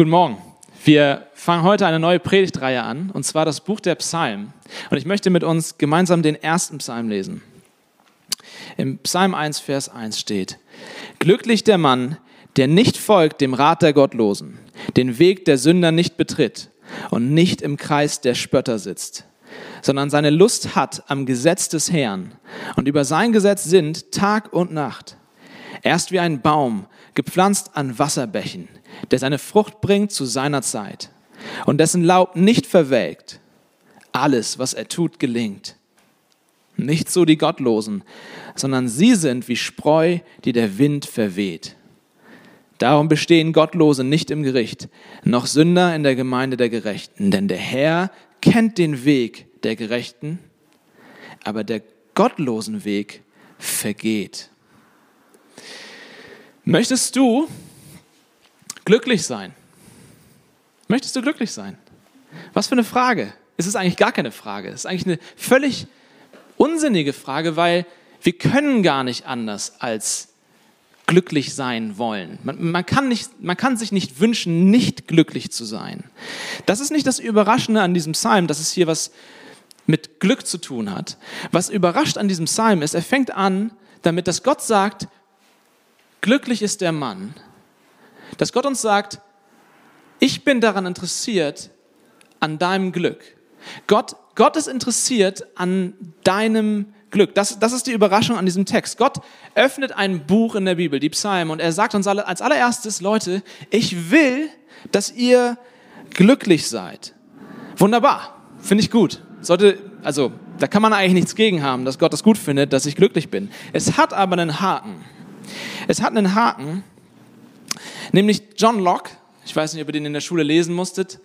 Guten Morgen. Wir fangen heute eine neue Predigtreihe an, und zwar das Buch der Psalmen. Und ich möchte mit uns gemeinsam den ersten Psalm lesen. Im Psalm 1, Vers 1 steht, Glücklich der Mann, der nicht folgt dem Rat der Gottlosen, den Weg der Sünder nicht betritt und nicht im Kreis der Spötter sitzt, sondern seine Lust hat am Gesetz des Herrn und über sein Gesetz sind Tag und Nacht. Er ist wie ein Baum, gepflanzt an Wasserbächen, der seine Frucht bringt zu seiner Zeit und dessen Laub nicht verwelkt. Alles, was er tut, gelingt. Nicht so die Gottlosen, sondern sie sind wie Spreu, die der Wind verweht. Darum bestehen Gottlose nicht im Gericht, noch Sünder in der Gemeinde der Gerechten. Denn der Herr kennt den Weg der Gerechten, aber der gottlosen Weg vergeht. Möchtest du glücklich sein? Möchtest du glücklich sein? Was für eine Frage. Es ist eigentlich gar keine Frage. Es ist eigentlich eine völlig unsinnige Frage, weil wir können gar nicht anders als glücklich sein wollen. Man, man, kann nicht, man kann sich nicht wünschen, nicht glücklich zu sein. Das ist nicht das Überraschende an diesem Psalm, dass es hier was mit Glück zu tun hat. Was überrascht an diesem Psalm ist, er fängt an damit, dass Gott sagt, glücklich ist der Mann, dass Gott uns sagt, ich bin daran interessiert, an deinem Glück. Gott, Gott ist interessiert an deinem Glück. Das, das ist die Überraschung an diesem Text. Gott öffnet ein Buch in der Bibel, die Psalmen, und er sagt uns alle, als allererstes, Leute, ich will, dass ihr glücklich seid. Wunderbar, finde ich gut. Sollte, also, da kann man eigentlich nichts gegen haben, dass Gott es gut findet, dass ich glücklich bin. Es hat aber einen Haken. Es hat einen Haken, nämlich John Locke, ich weiß nicht, ob ihr den in der Schule lesen musstet,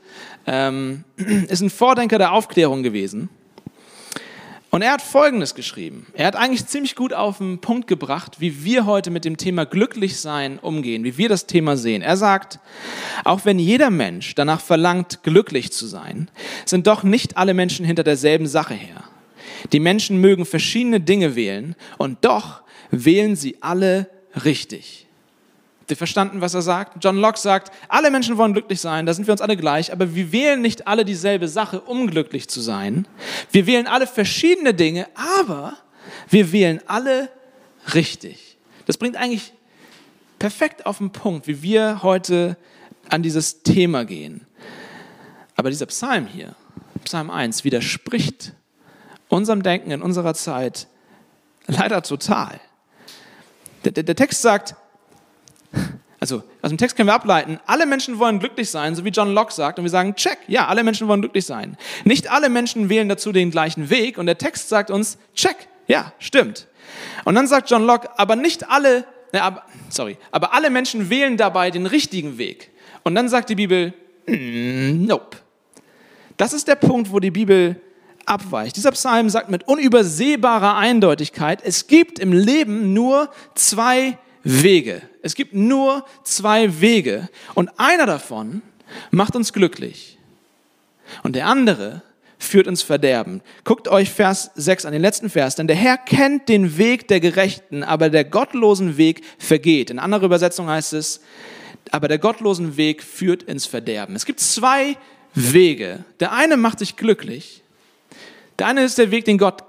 ähm, ist ein Vordenker der Aufklärung gewesen. Und er hat Folgendes geschrieben. Er hat eigentlich ziemlich gut auf den Punkt gebracht, wie wir heute mit dem Thema Glücklichsein umgehen, wie wir das Thema sehen. Er sagt, auch wenn jeder Mensch danach verlangt, glücklich zu sein, sind doch nicht alle Menschen hinter derselben Sache her. Die Menschen mögen verschiedene Dinge wählen und doch wählen sie alle richtig. Habt ihr verstanden, was er sagt? John Locke sagt, alle Menschen wollen glücklich sein, da sind wir uns alle gleich, aber wir wählen nicht alle dieselbe Sache, um glücklich zu sein. Wir wählen alle verschiedene Dinge, aber wir wählen alle richtig. Das bringt eigentlich perfekt auf den Punkt, wie wir heute an dieses Thema gehen. Aber dieser Psalm hier, Psalm 1, widerspricht unserem Denken in unserer Zeit leider total. Der, der, der Text sagt, also aus dem Text können wir ableiten, alle Menschen wollen glücklich sein, so wie John Locke sagt, und wir sagen, check, ja, alle Menschen wollen glücklich sein. Nicht alle Menschen wählen dazu den gleichen Weg, und der Text sagt uns, check, ja, stimmt. Und dann sagt John Locke, aber nicht alle, ne, aber, sorry, aber alle Menschen wählen dabei den richtigen Weg. Und dann sagt die Bibel, mm, nope. Das ist der Punkt, wo die Bibel abweicht. Dieser Psalm sagt mit unübersehbarer Eindeutigkeit, es gibt im Leben nur zwei Wege. Es gibt nur zwei Wege und einer davon macht uns glücklich und der andere führt ins Verderben. Guckt euch Vers 6 an, den letzten Vers. Denn der Herr kennt den Weg der Gerechten, aber der gottlosen Weg vergeht. In anderer Übersetzung heißt es, aber der gottlosen Weg führt ins Verderben. Es gibt zwei Wege. Der eine macht sich glücklich. Der eine ist der Weg, den Gott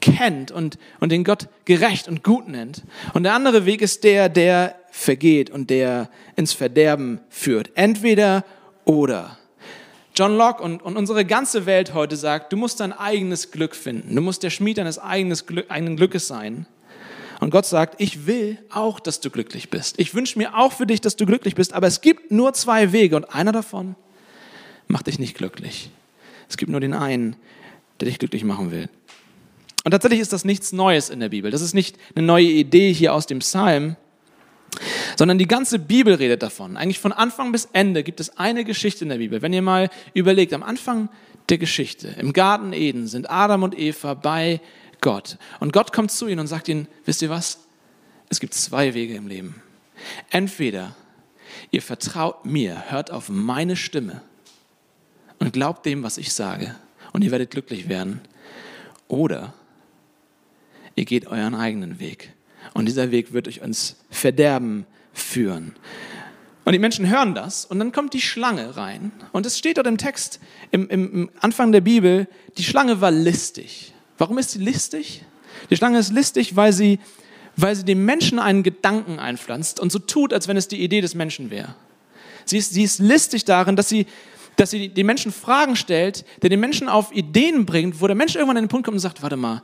kennt und, und den Gott gerecht und gut nennt. Und der andere Weg ist der, der vergeht und der ins Verderben führt. Entweder oder. John Locke und, und unsere ganze Welt heute sagt, du musst dein eigenes Glück finden. Du musst der Schmied deines eigenen, Glück, eigenen Glückes sein. Und Gott sagt, ich will auch, dass du glücklich bist. Ich wünsche mir auch für dich, dass du glücklich bist. Aber es gibt nur zwei Wege und einer davon macht dich nicht glücklich. Es gibt nur den einen, der dich glücklich machen will. Und tatsächlich ist das nichts Neues in der Bibel. Das ist nicht eine neue Idee hier aus dem Psalm, sondern die ganze Bibel redet davon. Eigentlich von Anfang bis Ende gibt es eine Geschichte in der Bibel. Wenn ihr mal überlegt, am Anfang der Geschichte, im Garten Eden sind Adam und Eva bei Gott. Und Gott kommt zu ihnen und sagt ihnen, wisst ihr was? Es gibt zwei Wege im Leben. Entweder ihr vertraut mir, hört auf meine Stimme und glaubt dem, was ich sage und ihr werdet glücklich werden. Oder ihr geht euren eigenen Weg. Und dieser Weg wird euch ins Verderben führen. Und die Menschen hören das und dann kommt die Schlange rein. Und es steht dort im Text, im, im, Anfang der Bibel, die Schlange war listig. Warum ist sie listig? Die Schlange ist listig, weil sie, weil sie dem Menschen einen Gedanken einpflanzt und so tut, als wenn es die Idee des Menschen wäre. Sie ist, sie ist listig darin, dass sie, dass sie den Menschen Fragen stellt, der den Menschen auf Ideen bringt, wo der Mensch irgendwann an den Punkt kommt und sagt, warte mal,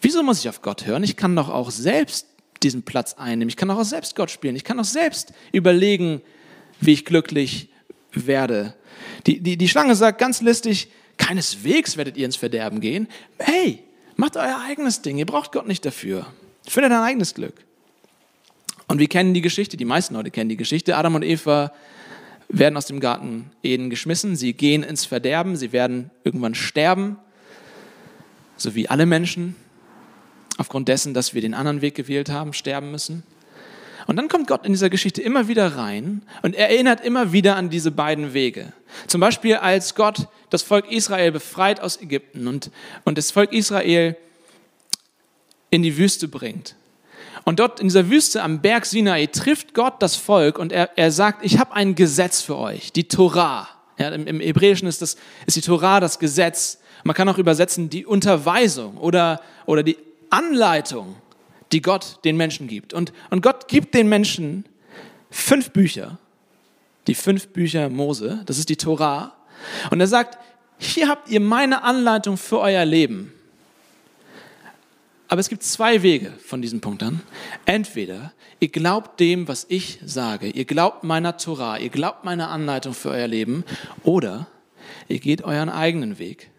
wieso muss ich auf Gott hören? Ich kann doch auch selbst diesen Platz einnehmen. Ich kann doch auch selbst Gott spielen. Ich kann auch selbst überlegen, wie ich glücklich werde. Die, die, die Schlange sagt ganz listig, keineswegs werdet ihr ins Verderben gehen. Hey, macht euer eigenes Ding. Ihr braucht Gott nicht dafür. Findet dein eigenes Glück. Und wir kennen die Geschichte, die meisten Leute kennen die Geschichte. Adam und Eva werden aus dem Garten Eden geschmissen. Sie gehen ins Verderben. Sie werden irgendwann sterben. So wie alle Menschen. Aufgrund dessen, dass wir den anderen Weg gewählt haben, sterben müssen. Und dann kommt Gott in dieser Geschichte immer wieder rein und erinnert immer wieder an diese beiden Wege. Zum Beispiel, als Gott das Volk Israel befreit aus Ägypten und, und das Volk Israel in die Wüste bringt. Und dort in dieser Wüste am Berg Sinai trifft Gott das Volk und er, er sagt, ich habe ein Gesetz für euch, die Torah. Ja, im, Im Hebräischen ist, das, ist die Torah das Gesetz. Man kann auch übersetzen die Unterweisung oder, oder die Anleitung die Gott den Menschen gibt. Und, und Gott gibt den Menschen fünf Bücher, die fünf Bücher Mose, das ist die Torah. Und er sagt, hier habt ihr meine Anleitung für euer Leben. Aber es gibt zwei Wege von diesem Punkt an. Entweder ihr glaubt dem, was ich sage, ihr glaubt meiner Torah, ihr glaubt meiner Anleitung für euer Leben, oder ihr geht euren eigenen Weg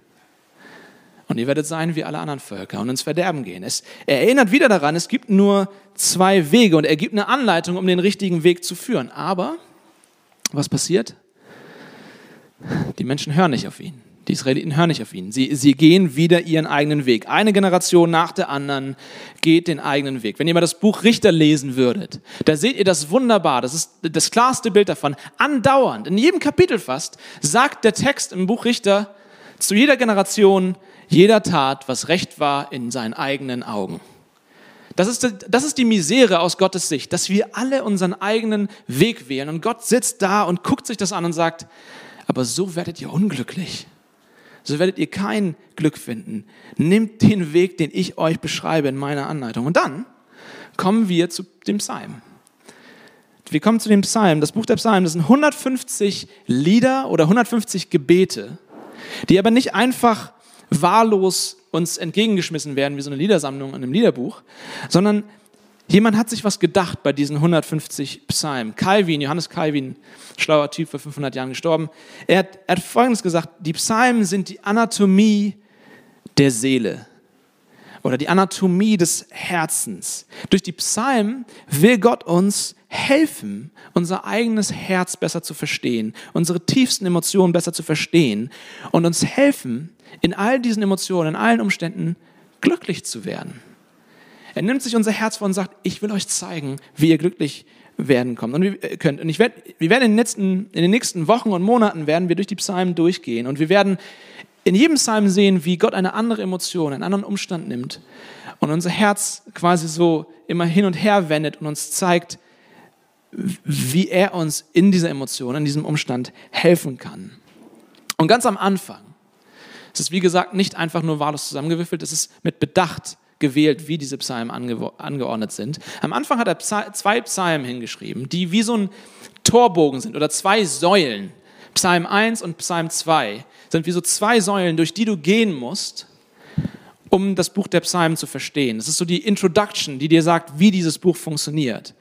und ihr werdet sein wie alle anderen Völker und ins Verderben gehen. Es, er erinnert wieder daran, es gibt nur zwei Wege und er gibt eine Anleitung, um den richtigen Weg zu führen. Aber was passiert? Die Menschen hören nicht auf ihn. Die Israeliten hören nicht auf ihn. Sie, sie gehen wieder ihren eigenen Weg. Eine Generation nach der anderen geht den eigenen Weg. Wenn ihr mal das Buch Richter lesen würdet, da seht ihr das wunderbar. Das ist das klarste Bild davon. Andauernd, in jedem Kapitel fast, sagt der Text im Buch Richter zu jeder Generation, jeder tat, was recht war in seinen eigenen Augen. Das ist, das ist die Misere aus Gottes Sicht, dass wir alle unseren eigenen Weg wählen. Und Gott sitzt da und guckt sich das an und sagt, aber so werdet ihr unglücklich. So werdet ihr kein Glück finden. Nehmt den Weg, den ich euch beschreibe in meiner Anleitung. Und dann kommen wir zu dem Psalm. Wir kommen zu dem Psalm. Das Buch der Psalmen, das sind 150 Lieder oder 150 Gebete, die aber nicht einfach wahllos uns entgegengeschmissen werden wie so eine Liedersammlung in einem Liederbuch, sondern jemand hat sich was gedacht bei diesen 150 Psalmen. Calvin, Johannes Calvin, schlauer Typ, vor 500 Jahren gestorben, er hat, er hat Folgendes gesagt, die Psalmen sind die Anatomie der Seele oder die Anatomie des Herzens. Durch die Psalmen will Gott uns helfen, unser eigenes Herz besser zu verstehen, unsere tiefsten Emotionen besser zu verstehen und uns helfen, in all diesen Emotionen, in allen Umständen glücklich zu werden. Er nimmt sich unser Herz vor und sagt, ich will euch zeigen, wie ihr glücklich werden kommt und äh, könnt. Und ich werd, wir werden in den, letzten, in den nächsten Wochen und Monaten werden wir durch die Psalmen durchgehen und wir werden in jedem Psalm sehen, wie Gott eine andere Emotion, einen anderen Umstand nimmt und unser Herz quasi so immer hin und her wendet und uns zeigt, wie er uns in dieser Emotion, in diesem Umstand helfen kann. Und ganz am Anfang, es ist wie gesagt nicht einfach nur wahllos zusammengewürfelt, es ist mit Bedacht gewählt, wie diese Psalmen ange angeordnet sind. Am Anfang hat er Psa zwei Psalmen hingeschrieben, die wie so ein Torbogen sind oder zwei Säulen. Psalm 1 und Psalm 2 sind wie so zwei Säulen, durch die du gehen musst, um das Buch der Psalmen zu verstehen. Das ist so die Introduction, die dir sagt, wie dieses Buch funktioniert.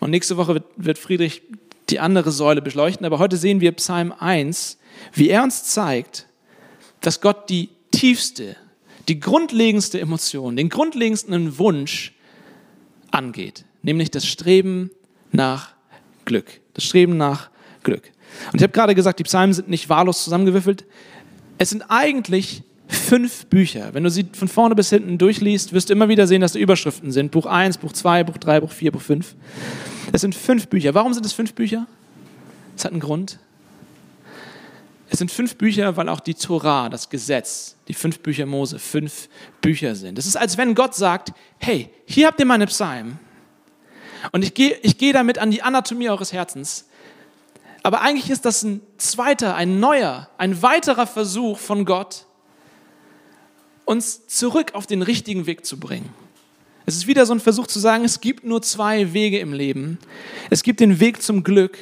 Und nächste Woche wird, Friedrich die andere Säule beleuchten, aber heute sehen wir Psalm 1, wie er uns zeigt, dass Gott die tiefste, die grundlegendste Emotion, den grundlegendsten Wunsch angeht, nämlich das Streben nach Glück. Das Streben nach Glück. Und ich habe gerade gesagt, die Psalmen sind nicht wahllos zusammengewürfelt. Es sind eigentlich fünf Bücher. Wenn du sie von vorne bis hinten durchliest, wirst du immer wieder sehen, dass da Überschriften sind. Buch 1, Buch 2, Buch 3, Buch 4, Buch 5. Es sind fünf Bücher. Warum sind es fünf Bücher? Es hat einen Grund. Es sind fünf Bücher, weil auch die Torah, das Gesetz, die fünf Bücher Mose, fünf Bücher sind. Es ist, als wenn Gott sagt, hey, hier habt ihr meine Psalmen und ich gehe ich geh damit an die Anatomie eures Herzens. Aber eigentlich ist das ein zweiter, ein neuer, ein weiterer Versuch von Gott, uns zurück auf den richtigen Weg zu bringen. Es ist wieder so ein Versuch zu sagen, es gibt nur zwei Wege im Leben. Es gibt den Weg zum Glück,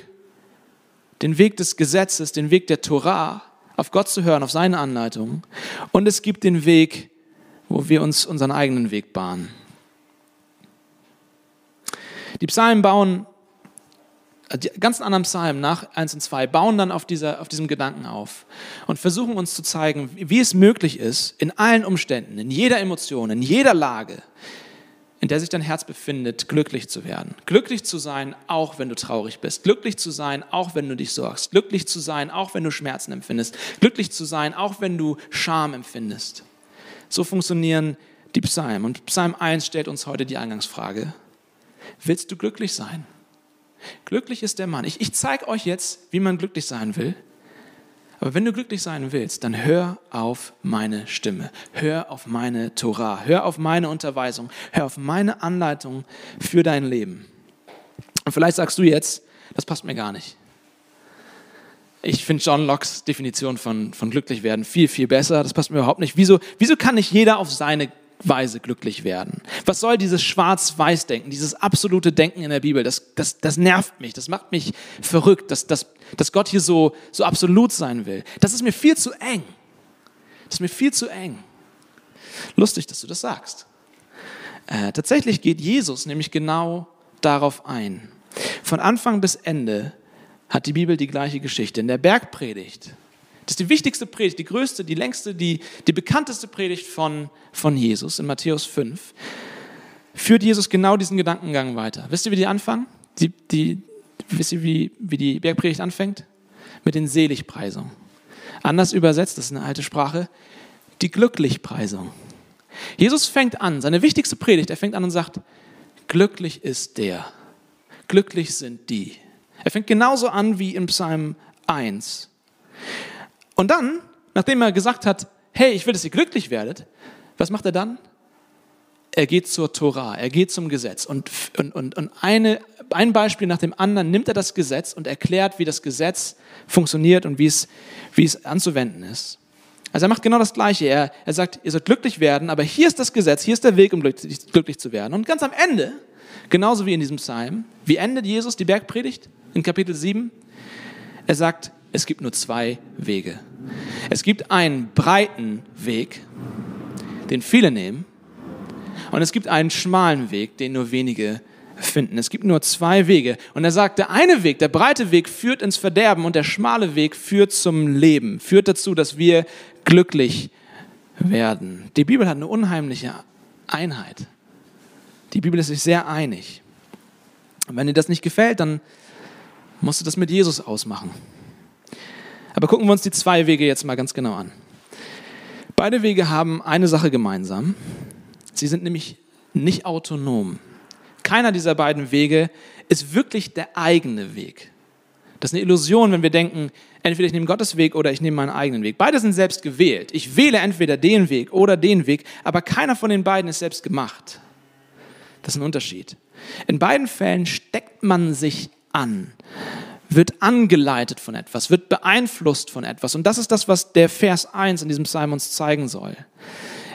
den Weg des Gesetzes, den Weg der Torah, auf Gott zu hören, auf seine Anleitungen. Und es gibt den Weg, wo wir uns unseren eigenen Weg bahnen. Die Psalmen bauen die ganzen anderen Psalmen nach 1 und 2 bauen dann auf, dieser, auf diesem Gedanken auf und versuchen uns zu zeigen, wie es möglich ist, in allen Umständen, in jeder Emotion, in jeder Lage, in der sich dein Herz befindet, glücklich zu werden. Glücklich zu sein, auch wenn du traurig bist. Glücklich zu sein, auch wenn du dich sorgst. Glücklich zu sein, auch wenn du Schmerzen empfindest. Glücklich zu sein, auch wenn du Scham empfindest. So funktionieren die Psalmen. Und Psalm 1 stellt uns heute die Eingangsfrage. Willst du glücklich sein? Glücklich ist der Mann. Ich, ich zeige euch jetzt, wie man glücklich sein will. Aber wenn du glücklich sein willst, dann hör auf meine Stimme, hör auf meine Torah, hör auf meine Unterweisung, hör auf meine Anleitung für dein Leben. Und vielleicht sagst du jetzt, das passt mir gar nicht. Ich finde John Locke's Definition von, von glücklich werden viel, viel besser. Das passt mir überhaupt nicht. Wieso, wieso kann nicht jeder auf seine Weise glücklich werden. Was soll dieses Schwarz-Weiß-Denken, dieses absolute Denken in der Bibel? Das, das, das nervt mich, das macht mich verrückt, dass, dass, dass Gott hier so, so absolut sein will. Das ist mir viel zu eng. Das ist mir viel zu eng. Lustig, dass du das sagst. Äh, tatsächlich geht Jesus nämlich genau darauf ein. Von Anfang bis Ende hat die Bibel die gleiche Geschichte. In der Bergpredigt das ist die wichtigste Predigt, die größte, die längste, die, die bekannteste Predigt von, von Jesus in Matthäus 5. Führt Jesus genau diesen Gedankengang weiter. Wisst ihr, wie die anfangen? Die, die, wisst ihr, wie, wie die Bergpredigt anfängt? Mit den Seligpreisungen. Anders übersetzt, das ist eine alte Sprache, die Glücklichpreisung. Jesus fängt an, seine wichtigste Predigt, er fängt an und sagt, glücklich ist der, glücklich sind die. Er fängt genauso an wie in Psalm 1. Und dann, nachdem er gesagt hat, hey, ich will, dass ihr glücklich werdet, was macht er dann? Er geht zur Tora, er geht zum Gesetz. Und, und, und, und eine, ein Beispiel nach dem anderen nimmt er das Gesetz und erklärt, wie das Gesetz funktioniert und wie es, wie es anzuwenden ist. Also er macht genau das Gleiche. Er, er sagt, ihr sollt glücklich werden, aber hier ist das Gesetz, hier ist der Weg, um glücklich, glücklich zu werden. Und ganz am Ende, genauso wie in diesem Psalm, wie endet Jesus die Bergpredigt in Kapitel 7? Er sagt, es gibt nur zwei Wege. Es gibt einen breiten Weg, den viele nehmen, und es gibt einen schmalen Weg, den nur wenige finden. Es gibt nur zwei Wege. Und er sagt, der eine Weg, der breite Weg führt ins Verderben und der schmale Weg führt zum Leben, führt dazu, dass wir glücklich werden. Die Bibel hat eine unheimliche Einheit. Die Bibel ist sich sehr einig. Und wenn dir das nicht gefällt, dann musst du das mit Jesus ausmachen. Aber gucken wir uns die zwei Wege jetzt mal ganz genau an. Beide Wege haben eine Sache gemeinsam. Sie sind nämlich nicht autonom. Keiner dieser beiden Wege ist wirklich der eigene Weg. Das ist eine Illusion, wenn wir denken, entweder ich nehme Gottes Weg oder ich nehme meinen eigenen Weg. Beide sind selbst gewählt. Ich wähle entweder den Weg oder den Weg, aber keiner von den beiden ist selbst gemacht. Das ist ein Unterschied. In beiden Fällen steckt man sich an wird angeleitet von etwas, wird beeinflusst von etwas. Und das ist das, was der Vers 1 in diesem Psalm uns zeigen soll.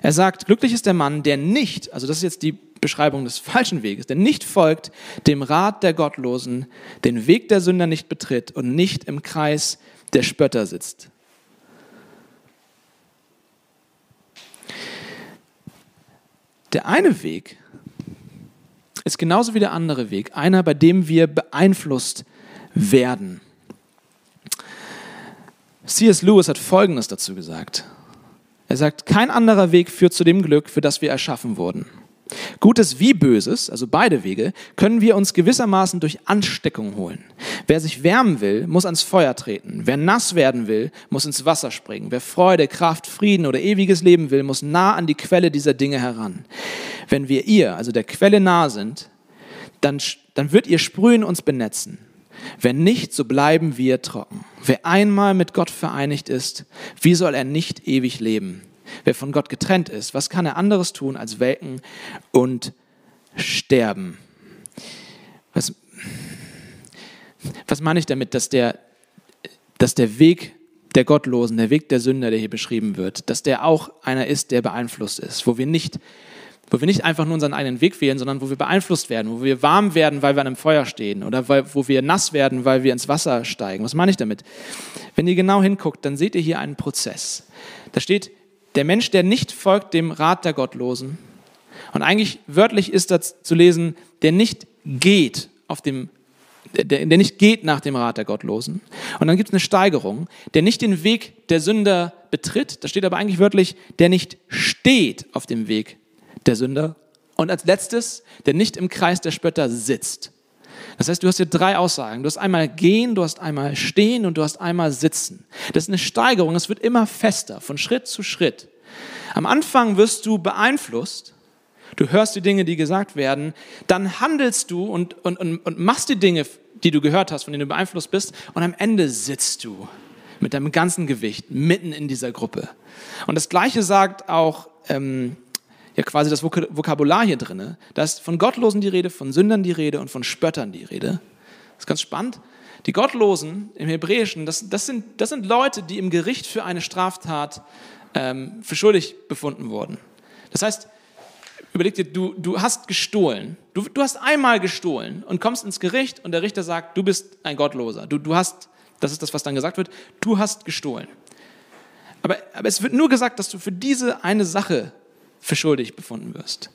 Er sagt, glücklich ist der Mann, der nicht, also das ist jetzt die Beschreibung des falschen Weges, der nicht folgt dem Rat der Gottlosen, den Weg der Sünder nicht betritt und nicht im Kreis der Spötter sitzt. Der eine Weg ist genauso wie der andere Weg, einer, bei dem wir beeinflusst werden. C.S. Lewis hat Folgendes dazu gesagt. Er sagt, kein anderer Weg führt zu dem Glück, für das wir erschaffen wurden. Gutes wie Böses, also beide Wege, können wir uns gewissermaßen durch Ansteckung holen. Wer sich wärmen will, muss ans Feuer treten. Wer nass werden will, muss ins Wasser springen. Wer Freude, Kraft, Frieden oder ewiges Leben will, muss nah an die Quelle dieser Dinge heran. Wenn wir ihr, also der Quelle nahe sind, dann, dann wird ihr Sprühen uns benetzen. Wenn nicht, so bleiben wir trocken. Wer einmal mit Gott vereinigt ist, wie soll er nicht ewig leben? Wer von Gott getrennt ist, was kann er anderes tun als welken und sterben? Was, was meine ich damit, dass der, dass der Weg der Gottlosen, der Weg der Sünder, der hier beschrieben wird, dass der auch einer ist, der beeinflusst ist, wo wir nicht, wo wir nicht einfach nur unseren eigenen Weg wählen, sondern wo wir beeinflusst werden, wo wir warm werden, weil wir an einem Feuer stehen oder weil, wo wir nass werden, weil wir ins Wasser steigen. Was meine ich damit? Wenn ihr genau hinguckt, dann seht ihr hier einen Prozess. Da steht, der Mensch, der nicht folgt dem Rat der Gottlosen, und eigentlich wörtlich ist das zu lesen, der nicht geht auf dem der, der nicht geht nach dem Rat der Gottlosen. Und dann gibt es eine Steigerung, der nicht den Weg der Sünder betritt, da steht aber eigentlich wörtlich, der nicht steht auf dem Weg der Sünder. Und als letztes, der nicht im Kreis der Spötter sitzt. Das heißt, du hast hier drei Aussagen. Du hast einmal gehen, du hast einmal stehen und du hast einmal sitzen. Das ist eine Steigerung, es wird immer fester, von Schritt zu Schritt. Am Anfang wirst du beeinflusst, du hörst die Dinge, die gesagt werden, dann handelst du und, und, und, und machst die Dinge, die du gehört hast, von denen du beeinflusst bist, und am Ende sitzt du mit deinem ganzen Gewicht mitten in dieser Gruppe. Und das Gleiche sagt auch ähm, ja quasi das Vokabular hier drin. Da ist von Gottlosen die Rede, von Sündern die Rede und von Spöttern die Rede. Das ist ganz spannend. Die Gottlosen im Hebräischen, das, das, sind, das sind Leute, die im Gericht für eine Straftat ähm, für schuldig befunden wurden. Das heißt, überleg dir, du, du hast gestohlen. Du, du hast einmal gestohlen und kommst ins Gericht und der Richter sagt, du bist ein Gottloser. Du, du hast, das ist das, was dann gesagt wird, du hast gestohlen. Aber, aber es wird nur gesagt, dass du für diese eine Sache für schuldig befunden wirst.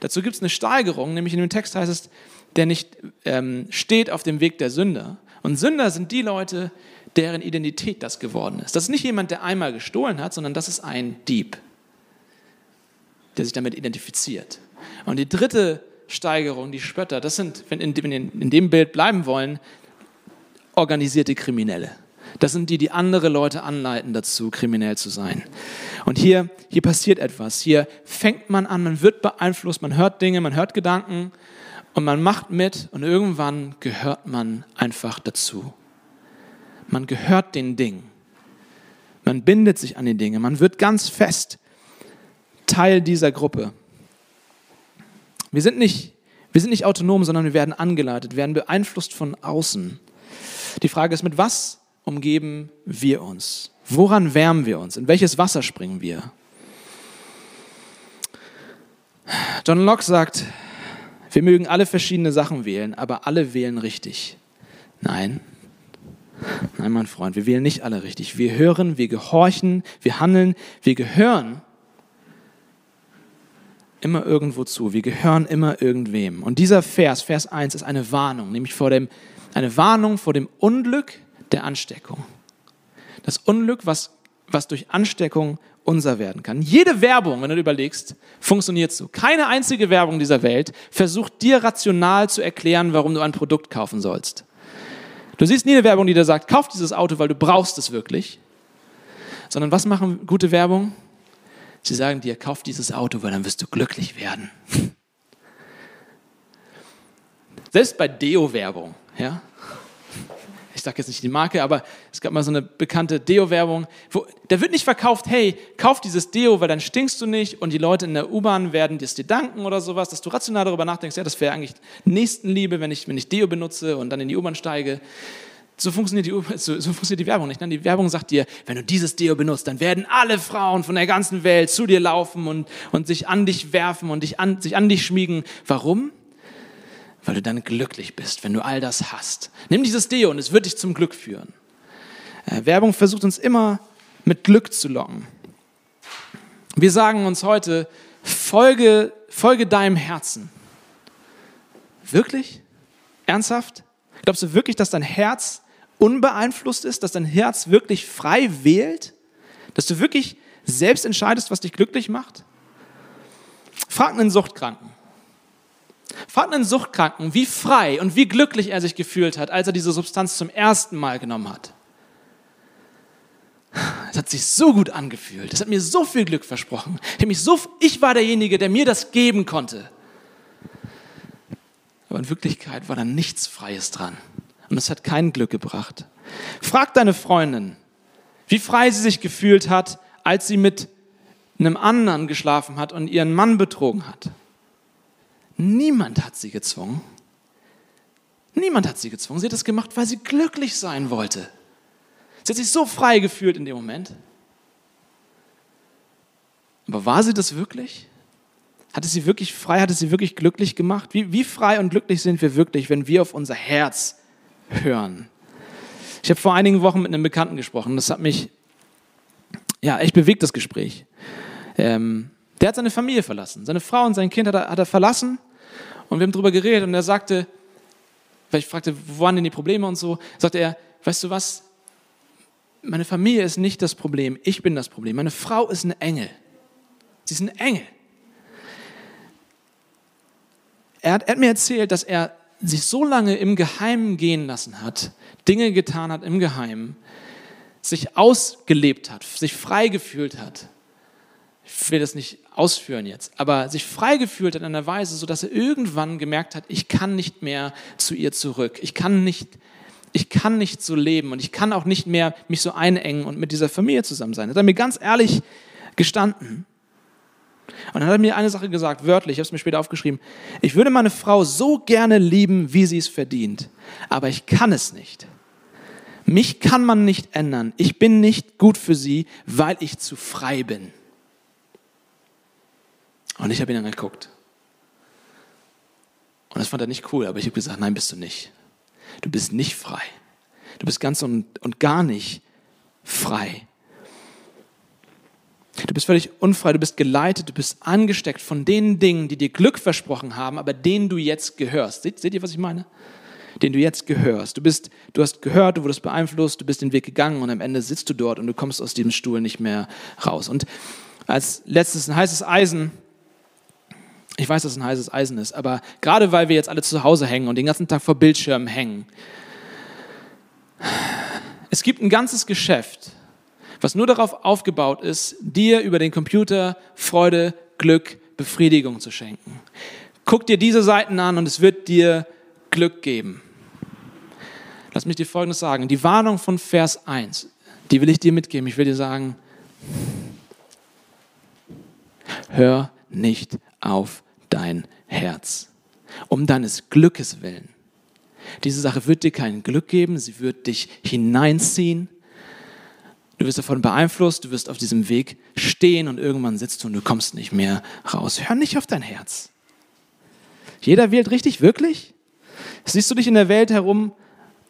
Dazu gibt es eine Steigerung, nämlich in dem Text heißt es, der nicht ähm, steht auf dem Weg der Sünder. Und Sünder sind die Leute, deren Identität das geworden ist. Das ist nicht jemand, der einmal gestohlen hat, sondern das ist ein Dieb, der sich damit identifiziert. Und die dritte Steigerung, die Spötter, das sind, wenn wir in dem Bild bleiben wollen, organisierte Kriminelle. Das sind die, die andere Leute anleiten dazu, kriminell zu sein. Und hier, hier passiert etwas. Hier fängt man an, man wird beeinflusst, man hört Dinge, man hört Gedanken und man macht mit und irgendwann gehört man einfach dazu. Man gehört den Dingen. Man bindet sich an die Dinge. Man wird ganz fest Teil dieser Gruppe. Wir sind nicht, wir sind nicht autonom, sondern wir werden angeleitet, werden beeinflusst von außen. Die Frage ist, mit was umgeben wir uns? Woran wärmen wir uns? In welches Wasser springen wir? John Locke sagt, wir mögen alle verschiedene Sachen wählen, aber alle wählen richtig. Nein, nein, mein Freund, wir wählen nicht alle richtig. Wir hören, wir gehorchen, wir handeln, wir gehören immer irgendwo zu. Wir gehören immer irgendwem. Und dieser Vers, Vers 1, ist eine Warnung, nämlich vor dem, eine Warnung vor dem Unglück, der Ansteckung. Das Unglück, was, was durch Ansteckung unser werden kann. Jede Werbung, wenn du überlegst, funktioniert so. Keine einzige Werbung dieser Welt versucht dir rational zu erklären, warum du ein Produkt kaufen sollst. Du siehst nie eine Werbung, die dir sagt, kauf dieses Auto, weil du brauchst es wirklich. Sondern was machen gute Werbung? Sie sagen dir, kauf dieses Auto, weil dann wirst du glücklich werden. Selbst bei Deo-Werbung, ja, ich sage jetzt nicht die Marke, aber es gab mal so eine bekannte Deo-Werbung, da wird nicht verkauft, hey, kauf dieses Deo, weil dann stinkst du nicht und die Leute in der U-Bahn werden dir danken oder sowas, dass du rational darüber nachdenkst, ja, das wäre eigentlich Nächstenliebe, wenn ich, wenn ich Deo benutze und dann in die U-Bahn steige. So funktioniert, die, so, so funktioniert die Werbung nicht. Die Werbung sagt dir, wenn du dieses Deo benutzt, dann werden alle Frauen von der ganzen Welt zu dir laufen und, und sich an dich werfen und dich an, sich an dich schmiegen. Warum? Weil du dann glücklich bist, wenn du all das hast. Nimm dieses Deo und es wird dich zum Glück führen. Äh, Werbung versucht uns immer mit Glück zu locken. Wir sagen uns heute, folge, folge deinem Herzen. Wirklich? Ernsthaft? Glaubst du wirklich, dass dein Herz unbeeinflusst ist, dass dein Herz wirklich frei wählt? Dass du wirklich selbst entscheidest, was dich glücklich macht? Frag einen Suchtkranken. Fragt einen Suchtkranken, wie frei und wie glücklich er sich gefühlt hat, als er diese Substanz zum ersten Mal genommen hat. Es hat sich so gut angefühlt. Es hat mir so viel Glück versprochen. Ich, war derjenige, der mir das geben konnte. Aber in Wirklichkeit war da nichts Freies dran. Und es hat kein Glück gebracht. Frag deine Freundin, wie frei sie sich gefühlt hat, als sie mit einem anderen geschlafen hat und ihren Mann betrogen hat. Niemand hat sie gezwungen. Niemand hat sie gezwungen. Sie hat es gemacht, weil sie glücklich sein wollte. Sie hat sich so frei gefühlt in dem Moment. Aber war sie das wirklich? Hat es sie wirklich frei, hat es sie wirklich glücklich gemacht? Wie, wie frei und glücklich sind wir wirklich, wenn wir auf unser Herz hören? Ich habe vor einigen Wochen mit einem Bekannten gesprochen. Das hat mich ja echt bewegt, das Gespräch. Ähm, der hat seine Familie verlassen. Seine Frau und sein Kind hat er, hat er verlassen. Und wir haben darüber geredet. Und er sagte, weil ich fragte, wo waren denn die Probleme und so, sagte er, weißt du was? Meine Familie ist nicht das Problem, ich bin das Problem. Meine Frau ist ein Engel. Sie ist ein Engel. Er hat, er hat mir erzählt, dass er sich so lange im Geheimen gehen lassen hat, Dinge getan hat im Geheimen, sich ausgelebt hat, sich frei gefühlt hat. Ich will das nicht ausführen jetzt, aber sich frei gefühlt hat in einer Weise, so dass er irgendwann gemerkt hat, ich kann nicht mehr zu ihr zurück. Ich kann nicht, ich kann nicht so leben und ich kann auch nicht mehr mich so einengen und mit dieser Familie zusammen sein. Das hat er mir ganz ehrlich gestanden. Und dann hat er mir eine Sache gesagt, wörtlich, ich habe es mir später aufgeschrieben. Ich würde meine Frau so gerne lieben, wie sie es verdient, aber ich kann es nicht. Mich kann man nicht ändern. Ich bin nicht gut für sie, weil ich zu frei bin. Und ich habe ihn dann geguckt. Und das fand er nicht cool, aber ich habe gesagt, nein, bist du nicht. Du bist nicht frei. Du bist ganz und, und gar nicht frei. Du bist völlig unfrei, du bist geleitet, du bist angesteckt von den Dingen, die dir Glück versprochen haben, aber denen du jetzt gehörst. Seht, seht ihr, was ich meine? Den du jetzt gehörst. Du, bist, du hast gehört, du wurdest beeinflusst, du bist den Weg gegangen und am Ende sitzt du dort und du kommst aus diesem Stuhl nicht mehr raus. Und als letztes ein heißes Eisen. Ich weiß, dass es ein heißes Eisen ist, aber gerade weil wir jetzt alle zu Hause hängen und den ganzen Tag vor Bildschirmen hängen, es gibt ein ganzes Geschäft, was nur darauf aufgebaut ist, dir über den Computer Freude, Glück, Befriedigung zu schenken. Guck dir diese Seiten an und es wird dir Glück geben. Lass mich dir Folgendes sagen. Die Warnung von Vers 1, die will ich dir mitgeben. Ich will dir sagen, hör nicht auf dein Herz, um deines Glückes willen. Diese Sache wird dir kein Glück geben, sie wird dich hineinziehen Du wirst davon beeinflusst, du wirst auf diesem Weg stehen und irgendwann sitzt du und du kommst nicht mehr raus. Hör nicht auf dein Herz. Jeder wählt richtig, wirklich? Siehst du dich in der Welt herum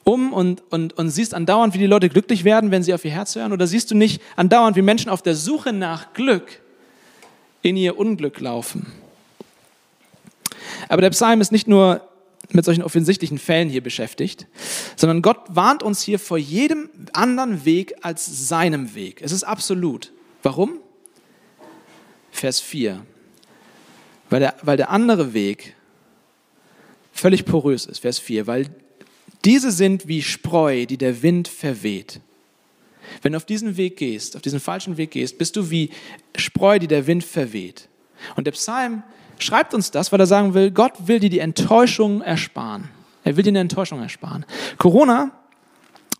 um und, und, und siehst andauernd, wie die Leute glücklich werden, wenn sie auf ihr Herz hören? Oder siehst du nicht andauernd, wie Menschen auf der Suche nach Glück in ihr Unglück laufen? Aber der Psalm ist nicht nur mit solchen offensichtlichen Fällen hier beschäftigt, sondern Gott warnt uns hier vor jedem anderen Weg als seinem Weg. Es ist absolut. Warum? Vers 4. Weil der, weil der andere Weg völlig porös ist. Vers 4. Weil diese sind wie Spreu, die der Wind verweht. Wenn du auf diesen Weg gehst, auf diesen falschen Weg gehst, bist du wie Spreu, die der Wind verweht. Und der Psalm schreibt uns das, weil er sagen will, Gott will dir die Enttäuschung ersparen. Er will dir eine Enttäuschung ersparen. Corona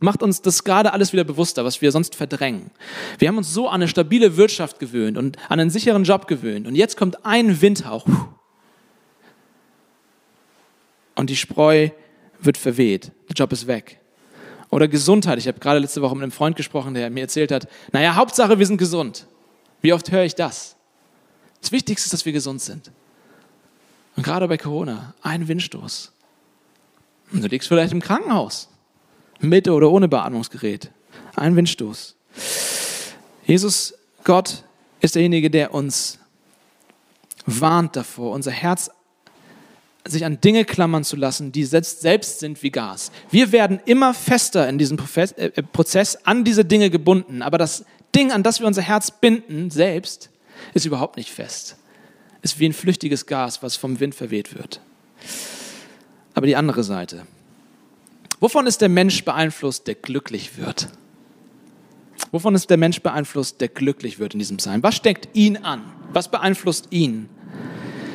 macht uns das gerade alles wieder bewusster, was wir sonst verdrängen. Wir haben uns so an eine stabile Wirtschaft gewöhnt und an einen sicheren Job gewöhnt. Und jetzt kommt ein Windhauch. Und die Spreu wird verweht. Der Job ist weg. Oder Gesundheit. Ich habe gerade letzte Woche mit einem Freund gesprochen, der mir erzählt hat, naja, Hauptsache, wir sind gesund. Wie oft höre ich das? Das Wichtigste ist, dass wir gesund sind. Und gerade bei Corona, ein Windstoß. Und du liegst vielleicht im Krankenhaus, mit oder ohne Beatmungsgerät. Ein Windstoß. Jesus, Gott, ist derjenige, der uns warnt davor, unser Herz sich an Dinge klammern zu lassen, die selbst, selbst sind wie Gas. Wir werden immer fester in diesem äh, Prozess an diese Dinge gebunden, aber das Ding, an das wir unser Herz binden, selbst, ist überhaupt nicht fest ist wie ein flüchtiges Gas, was vom Wind verweht wird. Aber die andere Seite. Wovon ist der Mensch beeinflusst, der glücklich wird? Wovon ist der Mensch beeinflusst, der glücklich wird in diesem Psalm? Was steckt ihn an? Was beeinflusst ihn?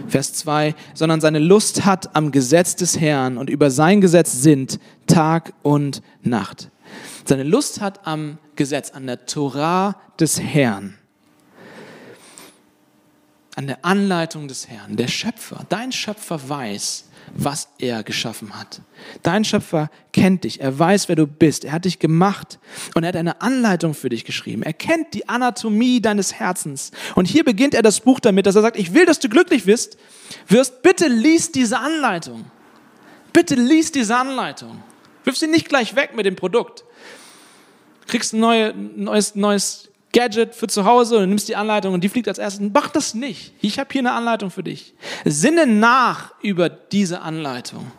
Vers 2, sondern seine Lust hat am Gesetz des Herrn und über sein Gesetz sind Tag und Nacht. Seine Lust hat am Gesetz, an der Torah des Herrn an der Anleitung des Herrn. Der Schöpfer, dein Schöpfer weiß, was er geschaffen hat. Dein Schöpfer kennt dich, er weiß, wer du bist, er hat dich gemacht und er hat eine Anleitung für dich geschrieben. Er kennt die Anatomie deines Herzens. Und hier beginnt er das Buch damit, dass er sagt, ich will, dass du glücklich wirst, wirst, bitte lies diese Anleitung. Bitte lies diese Anleitung. Wirf sie nicht gleich weg mit dem Produkt. Kriegst ein neue, neues, neues Gadget für zu Hause und nimmst die Anleitung und die fliegt als erstes. Mach das nicht. Ich habe hier eine Anleitung für dich. Sinne nach über diese Anleitung.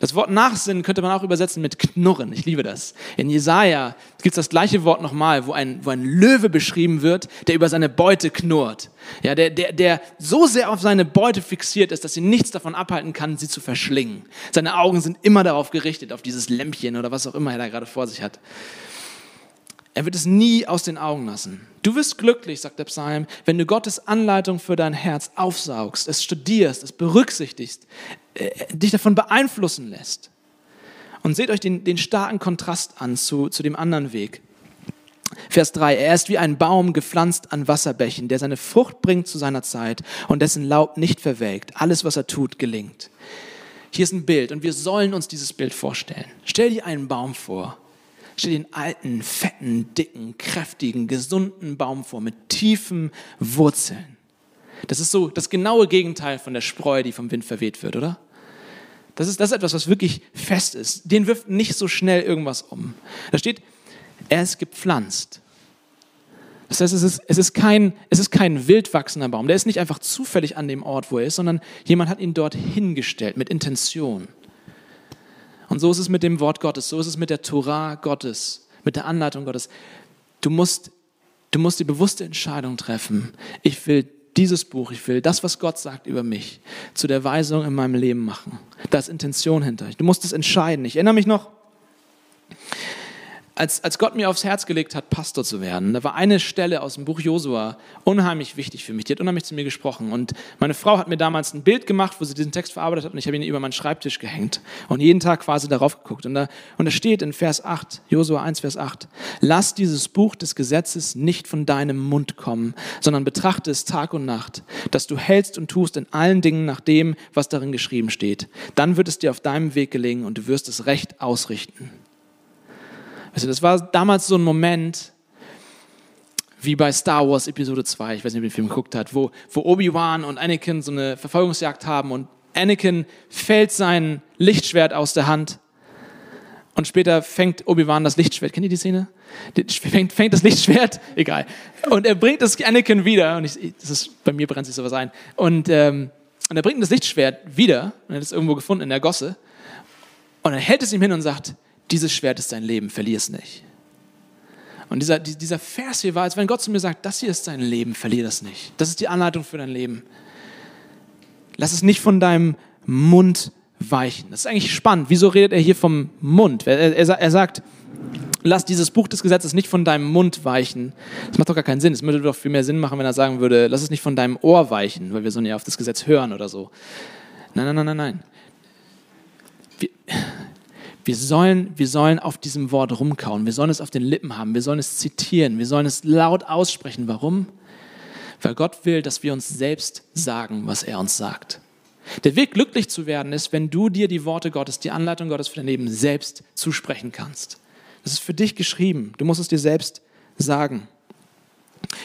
Das Wort Nachsinnen könnte man auch übersetzen mit Knurren. Ich liebe das. In Jesaja gibt es das gleiche Wort nochmal, wo ein, wo ein Löwe beschrieben wird, der über seine Beute knurrt. Ja, der, der, der so sehr auf seine Beute fixiert ist, dass sie nichts davon abhalten kann, sie zu verschlingen. Seine Augen sind immer darauf gerichtet, auf dieses Lämpchen oder was auch immer er da gerade vor sich hat. Er wird es nie aus den Augen lassen. Du wirst glücklich, sagt der Psalm, wenn du Gottes Anleitung für dein Herz aufsaugst, es studierst, es berücksichtigst, äh, dich davon beeinflussen lässt. Und seht euch den, den starken Kontrast an zu, zu dem anderen Weg. Vers 3, er ist wie ein Baum gepflanzt an Wasserbächen, der seine Frucht bringt zu seiner Zeit und dessen Laub nicht verwelkt. Alles, was er tut, gelingt. Hier ist ein Bild und wir sollen uns dieses Bild vorstellen. Stell dir einen Baum vor Stell dir den alten, fetten, dicken, kräftigen, gesunden Baum vor mit tiefen Wurzeln. Das ist so das genaue Gegenteil von der Spreu, die vom Wind verweht wird, oder? Das ist, das ist etwas, was wirklich fest ist. Den wirft nicht so schnell irgendwas um. Da steht, er ist gepflanzt. Das heißt, es ist, es, ist kein, es ist kein wild wachsender Baum. Der ist nicht einfach zufällig an dem Ort, wo er ist, sondern jemand hat ihn dort hingestellt mit Intention. Und so ist es mit dem Wort Gottes, so ist es mit der Torah Gottes, mit der Anleitung Gottes. Du musst, du musst die bewusste Entscheidung treffen. Ich will dieses Buch, ich will das, was Gott sagt über mich, zu der Weisung in meinem Leben machen. Da ist Intention hinter. Du musst es entscheiden. Ich erinnere mich noch, als, als Gott mir aufs Herz gelegt hat, Pastor zu werden, da war eine Stelle aus dem Buch Josua unheimlich wichtig für mich. Die hat unheimlich zu mir gesprochen. Und meine Frau hat mir damals ein Bild gemacht, wo sie diesen Text verarbeitet hat und ich habe ihn über meinen Schreibtisch gehängt und jeden Tag quasi darauf geguckt. Und da, und da steht in Vers 8, Josua 1, Vers 8, lass dieses Buch des Gesetzes nicht von deinem Mund kommen, sondern betrachte es Tag und Nacht, dass du hältst und tust in allen Dingen nach dem, was darin geschrieben steht. Dann wird es dir auf deinem Weg gelingen und du wirst es recht ausrichten. Also das war damals so ein Moment, wie bei Star Wars Episode 2, ich weiß nicht, ob ihr den Film geguckt habt, wo, wo Obi-Wan und Anakin so eine Verfolgungsjagd haben und Anakin fällt sein Lichtschwert aus der Hand und später fängt Obi-Wan das Lichtschwert. Kennt ihr die Szene? Fängt, fängt das Lichtschwert, egal. Und er bringt das Anakin wieder und ich, das ist, bei mir brennt sich sowas ein. Und, ähm, und er bringt das Lichtschwert wieder und er hat es irgendwo gefunden in der Gosse und er hält es ihm hin und sagt, dieses Schwert ist dein Leben, verlier es nicht. Und dieser, dieser Vers hier war, als wenn Gott zu mir sagt, das hier ist dein Leben, verlier das nicht. Das ist die Anleitung für dein Leben. Lass es nicht von deinem Mund weichen. Das ist eigentlich spannend. Wieso redet er hier vom Mund? Er, er, er sagt, lass dieses Buch des Gesetzes nicht von deinem Mund weichen. Das macht doch gar keinen Sinn. Es würde doch viel mehr Sinn machen, wenn er sagen würde, lass es nicht von deinem Ohr weichen, weil wir so näher auf das Gesetz hören oder so. Nein, nein, nein, nein, nein. Wir, wir sollen, wir sollen auf diesem Wort rumkauen. Wir sollen es auf den Lippen haben. Wir sollen es zitieren. Wir sollen es laut aussprechen. Warum? Weil Gott will, dass wir uns selbst sagen, was er uns sagt. Der Weg, glücklich zu werden, ist, wenn du dir die Worte Gottes, die Anleitung Gottes für dein Leben selbst zusprechen kannst. Das ist für dich geschrieben. Du musst es dir selbst sagen.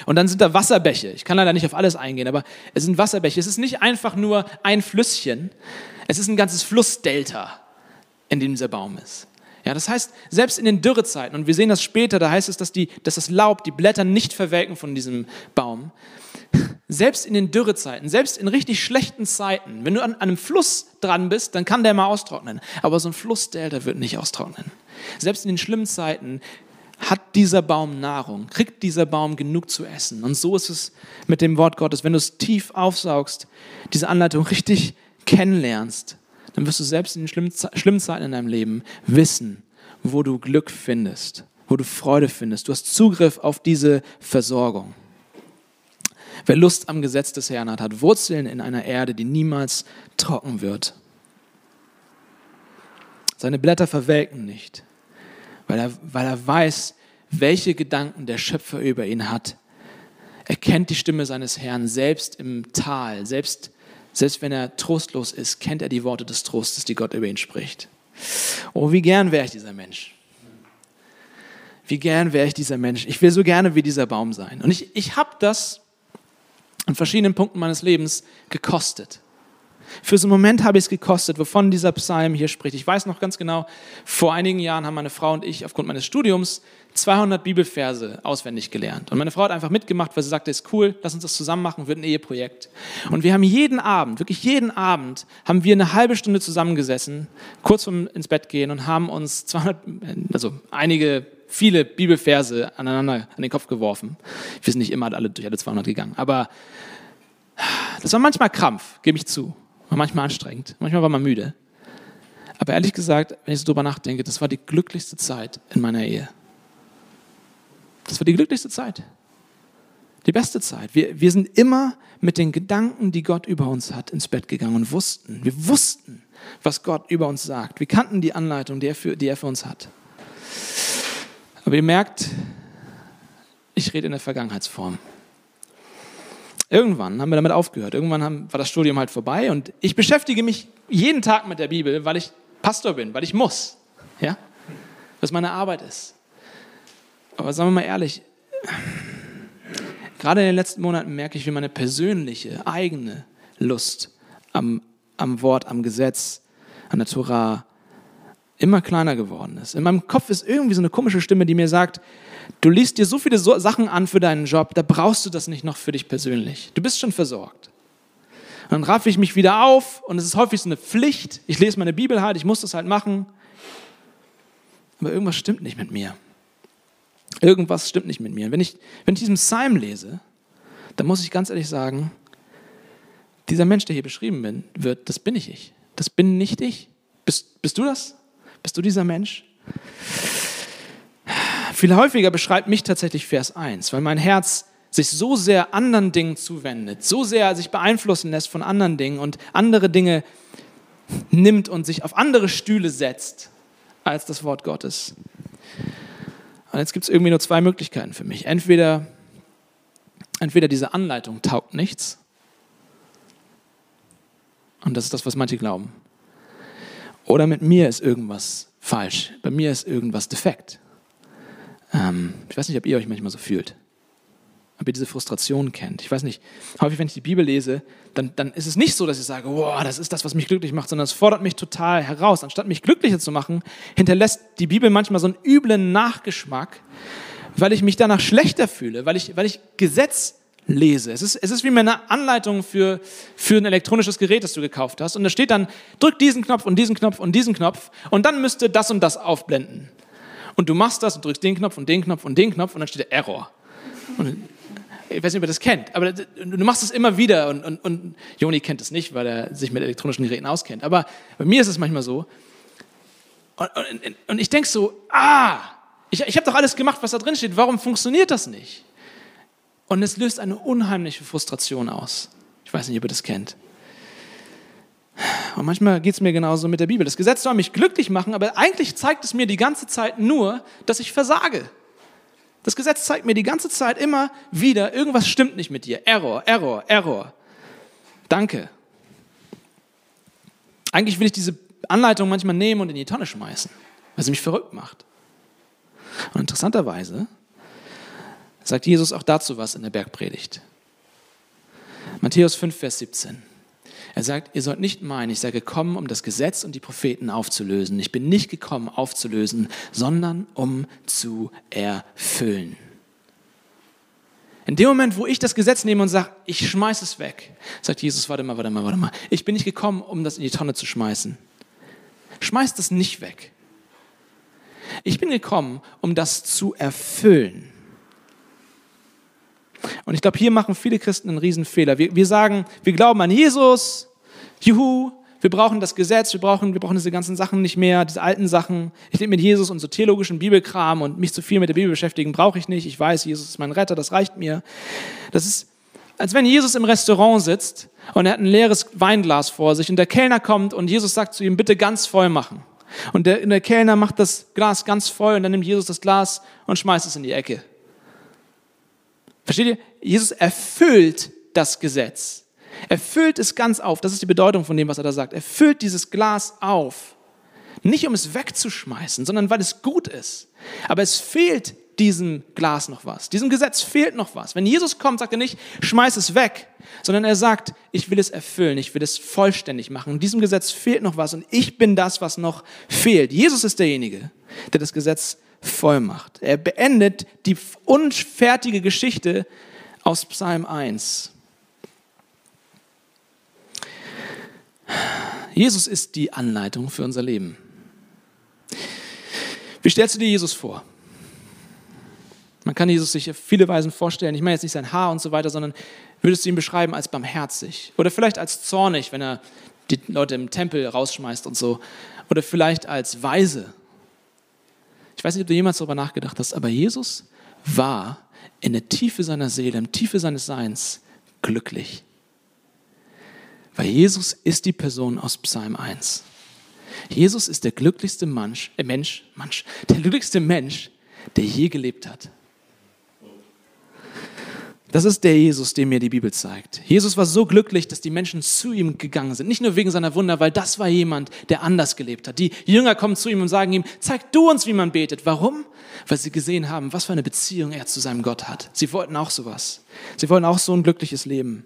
Und dann sind da Wasserbäche. Ich kann leider nicht auf alles eingehen, aber es sind Wasserbäche. Es ist nicht einfach nur ein Flüsschen. Es ist ein ganzes Flussdelta in dem dieser Baum ist. Ja, das heißt, selbst in den Dürrezeiten, und wir sehen das später, da heißt es, dass, die, dass das Laub, die Blätter nicht verwelken von diesem Baum. Selbst in den Dürrezeiten, selbst in richtig schlechten Zeiten, wenn du an, an einem Fluss dran bist, dann kann der mal austrocknen. Aber so ein Flussdelta wird nicht austrocknen. Selbst in den schlimmen Zeiten hat dieser Baum Nahrung, kriegt dieser Baum genug zu essen. Und so ist es mit dem Wort Gottes. Wenn du es tief aufsaugst, diese Anleitung richtig kennenlernst, dann wirst du selbst in den schlimmen Zeiten in deinem Leben wissen, wo du Glück findest, wo du Freude findest. Du hast Zugriff auf diese Versorgung. Wer Lust am Gesetz des Herrn hat, hat Wurzeln in einer Erde, die niemals trocken wird. Seine Blätter verwelken nicht, weil er, weil er weiß, welche Gedanken der Schöpfer über ihn hat. Er kennt die Stimme seines Herrn selbst im Tal, selbst Selbst wenn er trostlos ist, kennt er die Worte des Trostes, die Gott über ihn spricht. Oh, wie gern wäre ich dieser Mensch. Wie gern wäre ich dieser Mensch. Ich will so gerne wie dieser Baum sein. Und ich, ich habe das an verschiedenen Punkten meines Lebens gekostet. Für so einen Moment habe ich es gekostet, wovon dieser Psalm hier spricht. Ich weiß noch ganz genau, vor einigen Jahren haben meine Frau und ich aufgrund meines Studiums 200 Bibelverse auswendig gelernt. Und meine Frau hat einfach mitgemacht, weil sie sagte, ist cool, lass uns das zusammen machen, wird ein Eheprojekt. Und wir haben jeden Abend, wirklich jeden Abend, haben wir eine halbe Stunde zusammengesessen, kurz vorm ins Bett gehen und haben uns 200, also einige, viele Bibelverse aneinander an den Kopf geworfen. Wir sind nicht immer alle durch alle 200 gegangen, aber das war manchmal Krampf, gebe ich zu. War manchmal anstrengend, manchmal war man müde. Aber ehrlich gesagt, wenn ich so drüber nachdenke, das war die glücklichste Zeit in meiner Ehe. Das war die glücklichste Zeit. Die beste Zeit. Wir, wir sind immer mit den Gedanken, die Gott über uns hat, ins Bett gegangen und wussten, wir wussten, was Gott über uns sagt. Wir kannten die Anleitung, die er für, die er für uns hat. Aber ihr merkt, ich rede in der Vergangenheitsform. Irgendwann haben wir damit aufgehört. Irgendwann haben, war das Studium halt vorbei und ich beschäftige mich jeden Tag mit der Bibel, weil ich Pastor bin, weil ich muss. Ja? Was meine Arbeit ist. Aber sagen wir mal ehrlich, gerade in den letzten Monaten merke ich, wie meine persönliche, eigene Lust am, am Wort, am Gesetz, an der Torah immer kleiner geworden ist. In meinem Kopf ist irgendwie so eine komische Stimme, die mir sagt, du liest dir so viele Sachen an für deinen Job, da brauchst du das nicht noch für dich persönlich. Du bist schon versorgt. Und dann raffe ich mich wieder auf und es ist häufig so eine Pflicht. Ich lese meine Bibel halt, ich muss das halt machen. Aber irgendwas stimmt nicht mit mir. Irgendwas stimmt nicht mit mir. Wenn ich, wenn ich diesen Psalm lese, dann muss ich ganz ehrlich sagen, dieser Mensch, der hier beschrieben wird, das bin ich ich. Das bin nicht ich. Bist, bist du das? Bist du dieser Mensch? Viel häufiger beschreibt mich tatsächlich Vers 1, weil mein Herz sich so sehr anderen Dingen zuwendet, so sehr sich beeinflussen lässt von anderen Dingen und andere Dinge nimmt und sich auf andere Stühle setzt als das Wort Gottes. Und jetzt gibt es irgendwie nur zwei Möglichkeiten für mich. Entweder, entweder diese Anleitung taugt nichts, und das ist das, was manche glauben, oder mit mir ist irgendwas falsch, bei mir ist irgendwas defekt. Ähm, ich weiß nicht, ob ihr euch manchmal so fühlt ob ihr diese Frustration kennt. Ich weiß nicht, häufig, wenn ich die Bibel lese, dann, dann ist es nicht so, dass ich sage, wow, das ist das, was mich glücklich macht, sondern es fordert mich total heraus. Anstatt mich glücklicher zu machen, hinterlässt die Bibel manchmal so einen üblen Nachgeschmack, weil ich mich danach schlechter fühle, weil ich, weil ich Gesetz lese. Es ist, es ist wie eine Anleitung für, für ein elektronisches Gerät, das du gekauft hast. Und da steht dann, drück diesen Knopf und diesen Knopf und diesen Knopf und dann müsste das und das aufblenden. Und du machst das und drückst den Knopf und den Knopf und den Knopf und dann steht der Error. Und ich weiß nicht, ob ihr das kennt, aber du machst es immer wieder und, und, und Joni kennt es nicht, weil er sich mit elektronischen Geräten auskennt. Aber bei mir ist es manchmal so. Und, und, und ich denke so, ah, ich, ich habe doch alles gemacht, was da drin steht. Warum funktioniert das nicht? Und es löst eine unheimliche Frustration aus. Ich weiß nicht, ob ihr das kennt. Und manchmal geht es mir genauso mit der Bibel. Das Gesetz soll mich glücklich machen, aber eigentlich zeigt es mir die ganze Zeit nur, dass ich versage. Das Gesetz zeigt mir die ganze Zeit immer wieder, irgendwas stimmt nicht mit dir. Error, Error, Error. Danke. Eigentlich will ich diese Anleitung manchmal nehmen und in die Tonne schmeißen, weil sie mich verrückt macht. Und interessanterweise sagt Jesus auch dazu was in der Bergpredigt. Matthäus 5, Vers 17. Er sagt, ihr sollt nicht meinen, ich sei gekommen, um das Gesetz und die Propheten aufzulösen. Ich bin nicht gekommen, aufzulösen, sondern um zu erfüllen. In dem Moment, wo ich das Gesetz nehme und sage, ich schmeiße es weg, sagt Jesus, warte mal, warte mal, warte mal. Ich bin nicht gekommen, um das in die Tonne zu schmeißen. Schmeiß das nicht weg. Ich bin gekommen, um das zu erfüllen. Und ich glaube, hier machen viele Christen einen Riesenfehler. Wir, wir sagen, wir glauben an Jesus, juhu, wir brauchen das Gesetz, wir brauchen, wir brauchen diese ganzen Sachen nicht mehr, diese alten Sachen. Ich lebe mit Jesus und so theologischen Bibelkram und mich zu viel mit der Bibel beschäftigen brauche ich nicht. Ich weiß, Jesus ist mein Retter, das reicht mir. Das ist, als wenn Jesus im Restaurant sitzt und er hat ein leeres Weinglas vor sich und der Kellner kommt und Jesus sagt zu ihm, bitte ganz voll machen. Und der, der Kellner macht das Glas ganz voll und dann nimmt Jesus das Glas und schmeißt es in die Ecke. Versteht ihr? Jesus erfüllt das Gesetz. Er füllt es ganz auf. Das ist die Bedeutung von dem, was er da sagt. Er füllt dieses Glas auf. Nicht um es wegzuschmeißen, sondern weil es gut ist. Aber es fehlt diesem Glas noch was. Diesem Gesetz fehlt noch was. Wenn Jesus kommt, sagt er nicht, schmeiß es weg, sondern er sagt, ich will es erfüllen, ich will es vollständig machen. Diesem Gesetz fehlt noch was und ich bin das, was noch fehlt. Jesus ist derjenige, der das Gesetz voll macht. Er beendet die unfertige Geschichte aus Psalm 1. Jesus ist die Anleitung für unser Leben. Wie stellst du dir Jesus vor? Man kann Jesus sich auf viele Weisen vorstellen. Ich meine jetzt nicht sein Haar und so weiter, sondern würdest du ihn beschreiben als barmherzig oder vielleicht als zornig, wenn er die Leute im Tempel rausschmeißt und so. Oder vielleicht als weise. Ich weiß nicht, ob du jemals darüber nachgedacht hast, aber Jesus war in der Tiefe seiner Seele, im Tiefe seines Seins glücklich. Weil Jesus ist die Person aus Psalm 1. Jesus ist der glücklichste Mensch, äh Mensch, Mensch, der glücklichste Mensch, der je gelebt hat. Das ist der Jesus, den mir die Bibel zeigt. Jesus war so glücklich, dass die Menschen zu ihm gegangen sind. Nicht nur wegen seiner Wunder, weil das war jemand, der anders gelebt hat. Die Jünger kommen zu ihm und sagen ihm, zeig du uns, wie man betet. Warum? Weil sie gesehen haben, was für eine Beziehung er zu seinem Gott hat. Sie wollten auch sowas. Sie wollten auch so ein glückliches Leben.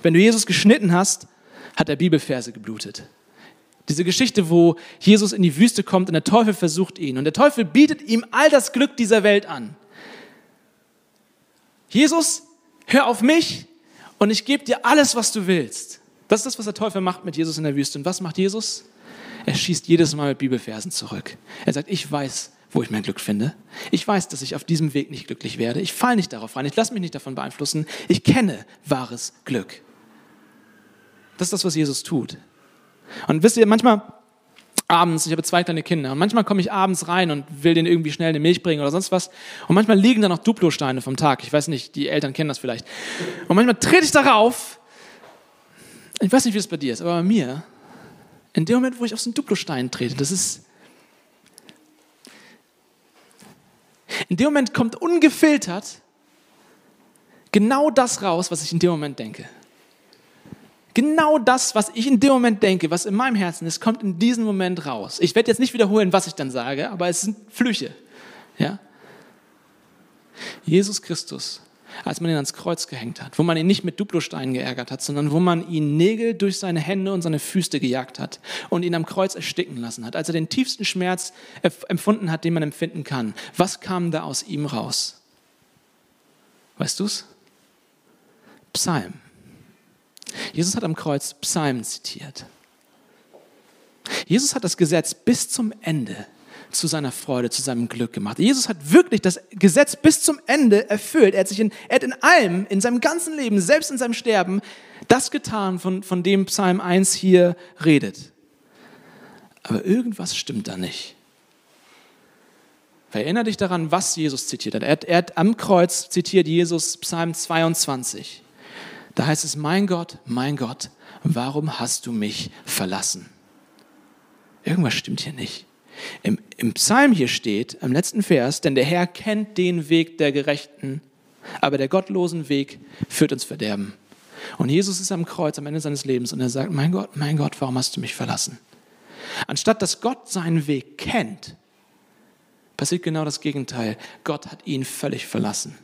Wenn du Jesus geschnitten hast, hat er Bibelverse geblutet. Diese Geschichte, wo Jesus in die Wüste kommt und der Teufel versucht ihn. Und der Teufel bietet ihm all das Glück dieser Welt an. Jesus, hör auf mich und ich gebe dir alles, was du willst. Das ist das, was der Teufel macht mit Jesus in der Wüste. Und was macht Jesus? Er schießt jedes Mal mit Bibelversen zurück. Er sagt, ich weiß, wo ich mein Glück finde. Ich weiß, dass ich auf diesem Weg nicht glücklich werde. Ich falle nicht darauf rein. Ich lasse mich nicht davon beeinflussen. Ich kenne wahres Glück. Das ist das, was Jesus tut. Und wisst ihr, manchmal abends, ich habe zwei kleine Kinder, und manchmal komme ich abends rein und will denen irgendwie schnell eine Milch bringen oder sonst was. Und manchmal liegen da noch Duplosteine vom Tag. Ich weiß nicht, die Eltern kennen das vielleicht. Und manchmal trete ich darauf. Ich weiß nicht, wie es bei dir ist, aber bei mir, in dem Moment, wo ich auf so einen Duplostein trete, das ist. In dem Moment kommt ungefiltert genau das raus, was ich in dem Moment denke. Genau das, was ich in dem Moment denke, was in meinem Herzen ist, kommt in diesem Moment raus. Ich werde jetzt nicht wiederholen, was ich dann sage, aber es sind Flüche. Ja? Jesus Christus, als man ihn ans Kreuz gehängt hat, wo man ihn nicht mit Duplosteinen geärgert hat, sondern wo man ihn Nägel durch seine Hände und seine Füße gejagt hat und ihn am Kreuz ersticken lassen hat, als er den tiefsten Schmerz empfunden hat, den man empfinden kann. Was kam da aus ihm raus? Weißt du's? Psalm. Jesus hat am Kreuz Psalmen zitiert. Jesus hat das Gesetz bis zum Ende zu seiner Freude, zu seinem Glück gemacht. Jesus hat wirklich das Gesetz bis zum Ende erfüllt. Er hat, sich in, er hat in allem, in seinem ganzen Leben, selbst in seinem Sterben, das getan, von, von dem Psalm 1 hier redet. Aber irgendwas stimmt da nicht. Erinnere dich daran, was Jesus zitiert hat. Er hat, er hat am Kreuz zitiert Jesus Psalm 22. Da heißt es, mein Gott, mein Gott, warum hast du mich verlassen? Irgendwas stimmt hier nicht. Im, Im Psalm hier steht, im letzten Vers, denn der Herr kennt den Weg der Gerechten, aber der gottlosen Weg führt ins Verderben. Und Jesus ist am Kreuz am Ende seines Lebens und er sagt, mein Gott, mein Gott, warum hast du mich verlassen? Anstatt dass Gott seinen Weg kennt, passiert genau das Gegenteil. Gott hat ihn völlig verlassen.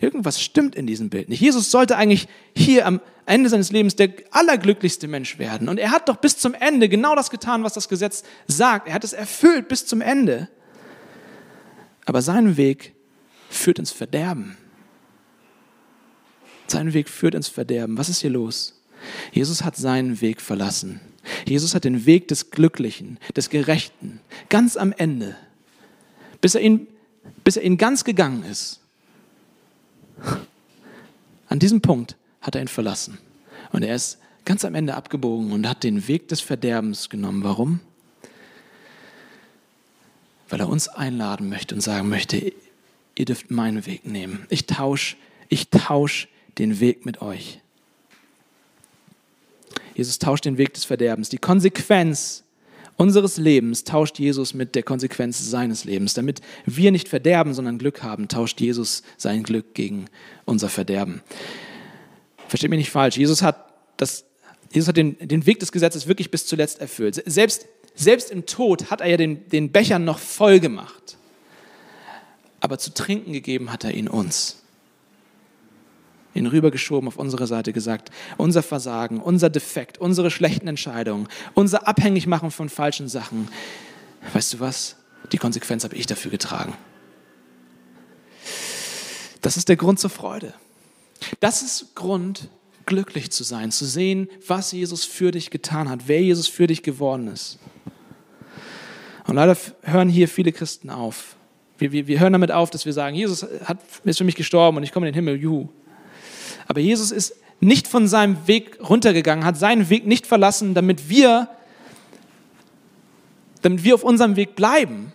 Irgendwas stimmt in diesem Bild nicht. Jesus sollte eigentlich hier am Ende seines Lebens der allerglücklichste Mensch werden. Und er hat doch bis zum Ende genau das getan, was das Gesetz sagt. Er hat es erfüllt bis zum Ende. Aber sein Weg führt ins Verderben. Sein Weg führt ins Verderben. Was ist hier los? Jesus hat seinen Weg verlassen. Jesus hat den Weg des Glücklichen, des Gerechten, ganz am Ende, bis er ihn, bis er ihn ganz gegangen ist, an diesem Punkt hat er ihn verlassen. Und er ist ganz am Ende abgebogen und hat den Weg des Verderbens genommen. Warum? Weil er uns einladen möchte und sagen möchte, ihr dürft meinen Weg nehmen. Ich tausche ich tausch den Weg mit euch. Jesus tauscht den Weg des Verderbens. Die Konsequenz unseres Lebens tauscht Jesus mit der Konsequenz seines Lebens. Damit wir nicht verderben, sondern Glück haben, tauscht Jesus sein Glück gegen unser Verderben. Versteht mich nicht falsch. Jesus hat, das, Jesus hat den, den Weg des Gesetzes wirklich bis zuletzt erfüllt. Selbst, selbst im Tod hat er ja den, den Becher noch voll gemacht. Aber zu trinken gegeben hat er ihn uns ihn rübergeschoben auf unsere Seite gesagt, unser Versagen, unser Defekt, unsere schlechten Entscheidungen, unser Abhängigmachen von falschen Sachen. Weißt du was? Die Konsequenz habe ich dafür getragen. Das ist der Grund zur Freude. Das ist Grund, glücklich zu sein, zu sehen, was Jesus für dich getan hat, wer Jesus für dich geworden ist. Und leider hören hier viele Christen auf. Wir, wir, wir hören damit auf, dass wir sagen, Jesus hat, ist für mich gestorben und ich komme in den Himmel, juhu. Aber Jesus ist nicht von seinem Weg runtergegangen, hat seinen Weg nicht verlassen, damit wir, damit wir auf unserem Weg bleiben,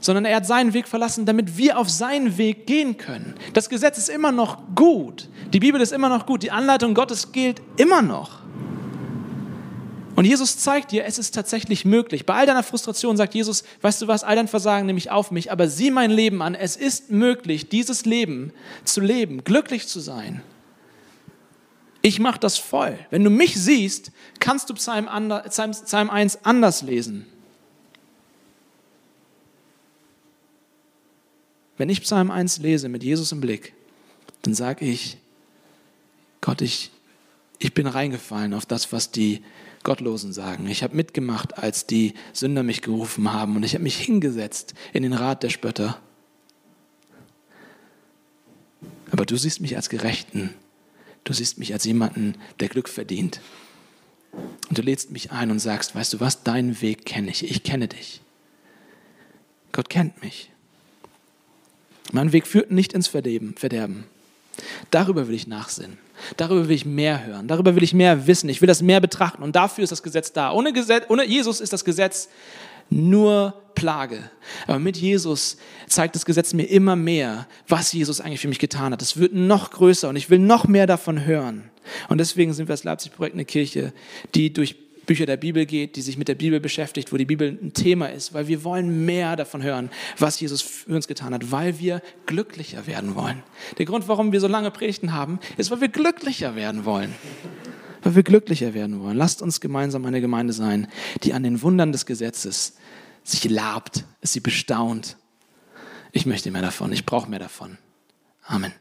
sondern er hat seinen Weg verlassen, damit wir auf seinen Weg gehen können. Das Gesetz ist immer noch gut. Die Bibel ist immer noch gut. Die Anleitung Gottes gilt immer noch. Und Jesus zeigt dir, es ist tatsächlich möglich. Bei all deiner Frustration sagt Jesus, weißt du was, all dein Versagen nehme ich auf mich, aber sieh mein Leben an. Es ist möglich, dieses Leben zu leben, glücklich zu sein. Ich mache das voll. Wenn du mich siehst, kannst du Psalm, Psalm, Psalm 1 anders lesen. Wenn ich Psalm 1 lese mit Jesus im Blick, dann sage ich, Gott, ich, ich bin reingefallen auf das, was die Gottlosen sagen. Ich habe mitgemacht, als die Sünder mich gerufen haben und ich habe mich hingesetzt in den Rat der Spötter. Aber du siehst mich als Gerechten Du siehst mich als jemanden, der Glück verdient. Und du lädst mich ein und sagst, weißt du was, deinen Weg kenne ich. Ich kenne dich. Gott kennt mich. Mein Weg führt nicht ins Verderben. Darüber will ich nachsinnen. Darüber will ich mehr hören. Darüber will ich mehr wissen. Ich will das mehr betrachten. Und dafür ist das Gesetz da. Ohne, Gesetz, ohne Jesus ist das Gesetz nur Plage. Aber mit Jesus zeigt das Gesetz mir immer mehr, was Jesus eigentlich für mich getan hat. Es wird noch größer und ich will noch mehr davon hören. Und deswegen sind wir als Leipzig-Projekt eine Kirche, die durch Bücher der Bibel geht, die sich mit der Bibel beschäftigt, wo die Bibel ein Thema ist, weil wir wollen mehr davon hören, was Jesus für uns getan hat, weil wir glücklicher werden wollen. Der Grund, warum wir so lange Predigten haben, ist, weil wir glücklicher werden wollen. Weil wir glücklicher werden wollen. Lasst uns gemeinsam eine Gemeinde sein, die an den Wundern des Gesetzes sich labt, sie bestaunt. Ich möchte mehr davon, ich brauche mehr davon. Amen.